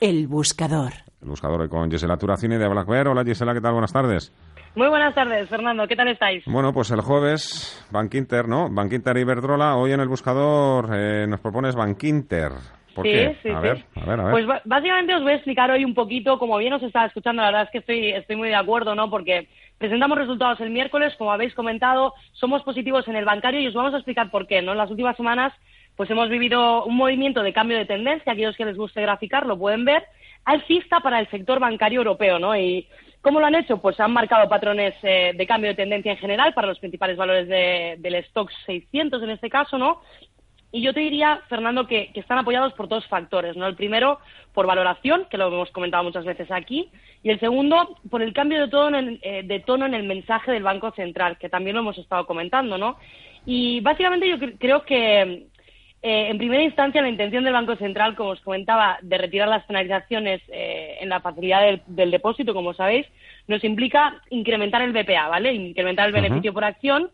El buscador. El buscador con Gisela Turacini de Black Bear. Hola Gisela, ¿qué tal? Buenas tardes. Muy buenas tardes, Fernando. ¿Qué tal estáis? Bueno, pues el jueves, Bank Inter, ¿no? Bank Inter y Iberdrola. Hoy en el buscador eh, nos propones Bank Inter. ¿Por sí, qué? Sí, a, sí. Ver, a ver, a ver. Pues básicamente os voy a explicar hoy un poquito, como bien os estaba escuchando, la verdad es que estoy, estoy muy de acuerdo, ¿no? Porque presentamos resultados el miércoles, como habéis comentado, somos positivos en el bancario y os vamos a explicar por qué, ¿no? En las últimas semanas pues hemos vivido un movimiento de cambio de tendencia, aquellos que les guste graficar lo pueden ver, alcista para el sector bancario europeo, ¿no? Y ¿cómo lo han hecho? Pues han marcado patrones eh, de cambio de tendencia en general para los principales valores de, del stock 600 en este caso, ¿no? Y yo te diría, Fernando, que, que, están apoyados por dos factores, ¿no? El primero, por valoración, que lo hemos comentado muchas veces aquí, y el segundo, por el cambio de tono en, eh, de tono en el mensaje del Banco Central, que también lo hemos estado comentando, ¿no? Y básicamente yo cre creo que eh, en primera instancia, la intención del Banco Central, como os comentaba, de retirar las penalizaciones eh, en la facilidad del, del, depósito, como sabéis, nos implica incrementar el BPA, ¿vale? Incrementar el beneficio uh -huh. por acción.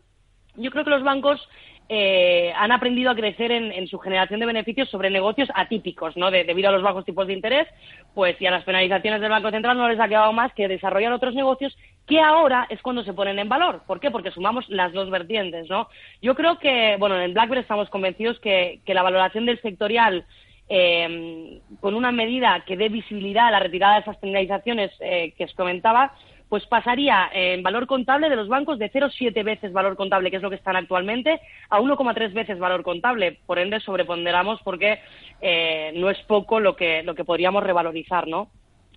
Yo creo que los bancos eh, han aprendido a crecer en, en, su generación de beneficios sobre negocios atípicos, ¿no? De, debido a los bajos tipos de interés, pues y a las penalizaciones del Banco Central no les ha quedado más que desarrollar otros negocios que ahora es cuando se ponen en valor. ¿Por qué? Porque sumamos las dos vertientes, ¿no? Yo creo que, bueno, en BlackBerry estamos convencidos que, que la valoración del sectorial eh, con una medida que dé visibilidad a la retirada de esas penalizaciones eh, que os comentaba, pues pasaría en valor contable de los bancos de 0,7 veces valor contable, que es lo que están actualmente, a 1,3 veces valor contable. Por ende, sobreponderamos porque eh, no es poco lo que, lo que podríamos revalorizar, ¿no?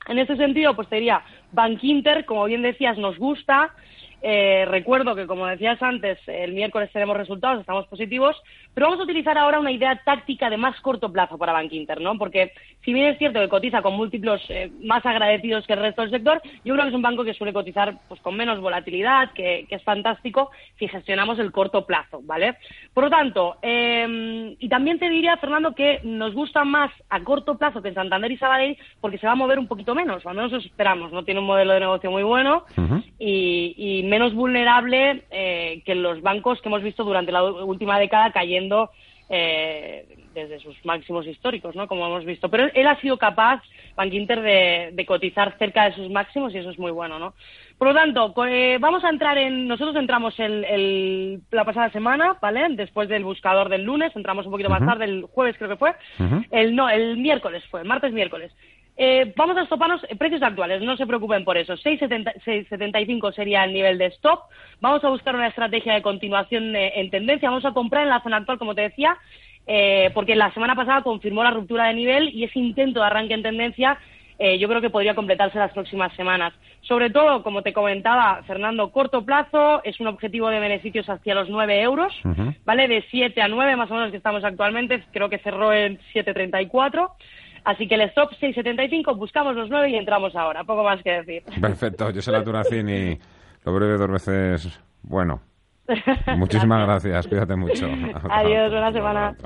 En ese sentido, pues te diría, Bank Inter, como bien decías, nos gusta. Eh, recuerdo que, como decías antes, el miércoles tenemos resultados, estamos positivos, pero vamos a utilizar ahora una idea táctica de más corto plazo para Bank Inter, ¿no? Porque si bien es cierto que cotiza con múltiplos eh, más agradecidos que el resto del sector, yo creo que es un banco que suele cotizar pues con menos volatilidad, que, que es fantástico si gestionamos el corto plazo, ¿vale? Por lo tanto, eh, y también te diría, Fernando, que nos gusta más a corto plazo que Santander y Sabadell porque se va a mover un poquito menos, o al menos eso esperamos, ¿no? Tiene un modelo de negocio muy bueno uh -huh. y, y menos vulnerable eh, que los bancos que hemos visto durante la última década cayendo eh, desde sus máximos históricos, ¿no? Como hemos visto. Pero él ha sido capaz, Bank Inter, de, de cotizar cerca de sus máximos y eso es muy bueno, ¿no? Por lo tanto, eh, vamos a entrar en... Nosotros entramos el, el, la pasada semana, ¿vale? Después del buscador del lunes, entramos un poquito uh -huh. más tarde, el jueves creo que fue. Uh -huh. el, no, el miércoles fue, el martes, miércoles. Eh, vamos a estoparnos precios actuales, no se preocupen por eso. 6,75 sería el nivel de stop. Vamos a buscar una estrategia de continuación eh, en tendencia. Vamos a comprar en la zona actual, como te decía, eh, porque la semana pasada confirmó la ruptura de nivel y ese intento de arranque en tendencia eh, yo creo que podría completarse las próximas semanas. Sobre todo, como te comentaba, Fernando, corto plazo, es un objetivo de beneficios hacia los 9 euros, uh -huh. ¿vale? De 7 a 9 más o menos que estamos actualmente, creo que cerró en 7.34. Así que el stop 6.75, buscamos los 9 y entramos ahora. Poco más que decir. Perfecto. Yo soy la Turacini. Lo breve dos veces bueno. Muchísimas gracias. Cuídate mucho. Adiós. Buena semana.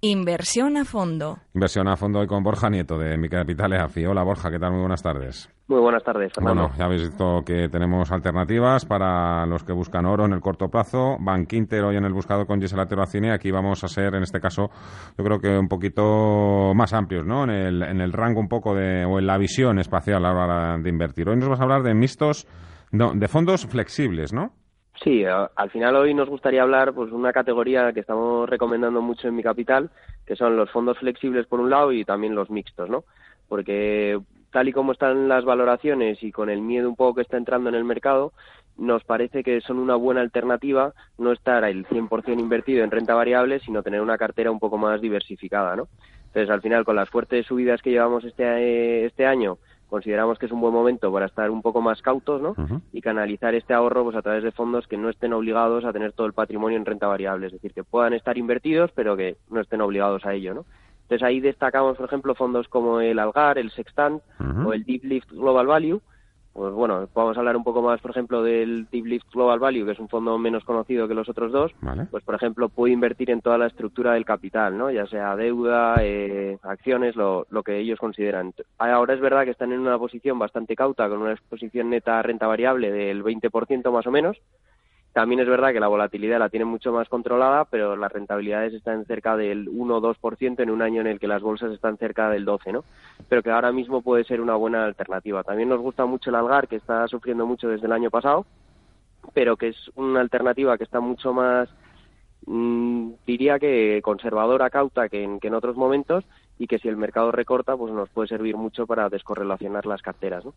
Inversión a fondo. Inversión a fondo hoy con Borja Nieto de Mi Capital EAFI. Hola Borja, ¿qué tal? Muy buenas tardes. Muy buenas tardes, Fernando. Bueno, ya habéis visto que tenemos alternativas para los que buscan oro en el corto plazo. Bank Inter hoy en el buscador con Gisela Terracine. Aquí vamos a ser, en este caso, yo creo que un poquito más amplios, ¿no? En el, en el rango un poco de, o en la visión espacial a la hora de invertir. Hoy nos vas a hablar de mixtos, no, de fondos flexibles, ¿no? Sí, al final hoy nos gustaría hablar pues una categoría que estamos recomendando mucho en mi capital, que son los fondos flexibles por un lado y también los mixtos, ¿no? Porque tal y como están las valoraciones y con el miedo un poco que está entrando en el mercado, nos parece que son una buena alternativa no estar el 100% invertido en renta variable, sino tener una cartera un poco más diversificada, ¿no? Entonces, al final, con las fuertes subidas que llevamos este, este año, consideramos que es un buen momento para estar un poco más cautos ¿no? Uh -huh. y canalizar este ahorro pues a través de fondos que no estén obligados a tener todo el patrimonio en renta variable, es decir, que puedan estar invertidos pero que no estén obligados a ello. ¿no? Entonces ahí destacamos, por ejemplo, fondos como el Algar, el Sextant Uh -huh. o el Deep Lift Global Value. Pues bueno, podemos hablar un poco más, por ejemplo, del Deep Lift Global Value, que es un fondo menos conocido que los otros dos. Vale. Pues, por ejemplo, puede invertir en toda la estructura del capital, ¿no? Ya sea deuda, eh, acciones, lo, lo que ellos consideran. Ahora es verdad que están en una posición bastante cauta, con una exposición neta a renta variable del 20% más o menos, También es verdad que la volatilidad la tienen mucho más controlada, pero las rentabilidades están cerca del 1 o 2% en un año en el que las bolsas están cerca del 12, ¿no? Pero que ahora mismo puede ser una buena alternativa. También nos gusta mucho el Algar, que está sufriendo mucho desde el año pasado, pero que es una alternativa que está mucho más mm, diría que conservadora, cauta que en, que en otros momentos y que si el mercado recorta, pues nos puede servir mucho para descorrelacionar las carteras. ¿no?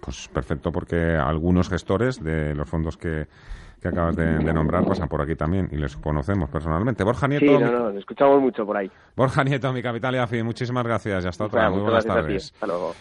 Pues perfecto, porque algunos gestores de los fondos que, que acabas de, nombrar pasan por aquí también y les conocemos personalmente. Borja Nieto. Sí, no, no, escuchamos mucho por ahí. Borja Nieto, mi capital y AFI, muchísimas gracias y hasta otra. Muy buenas tardes. Hasta luego.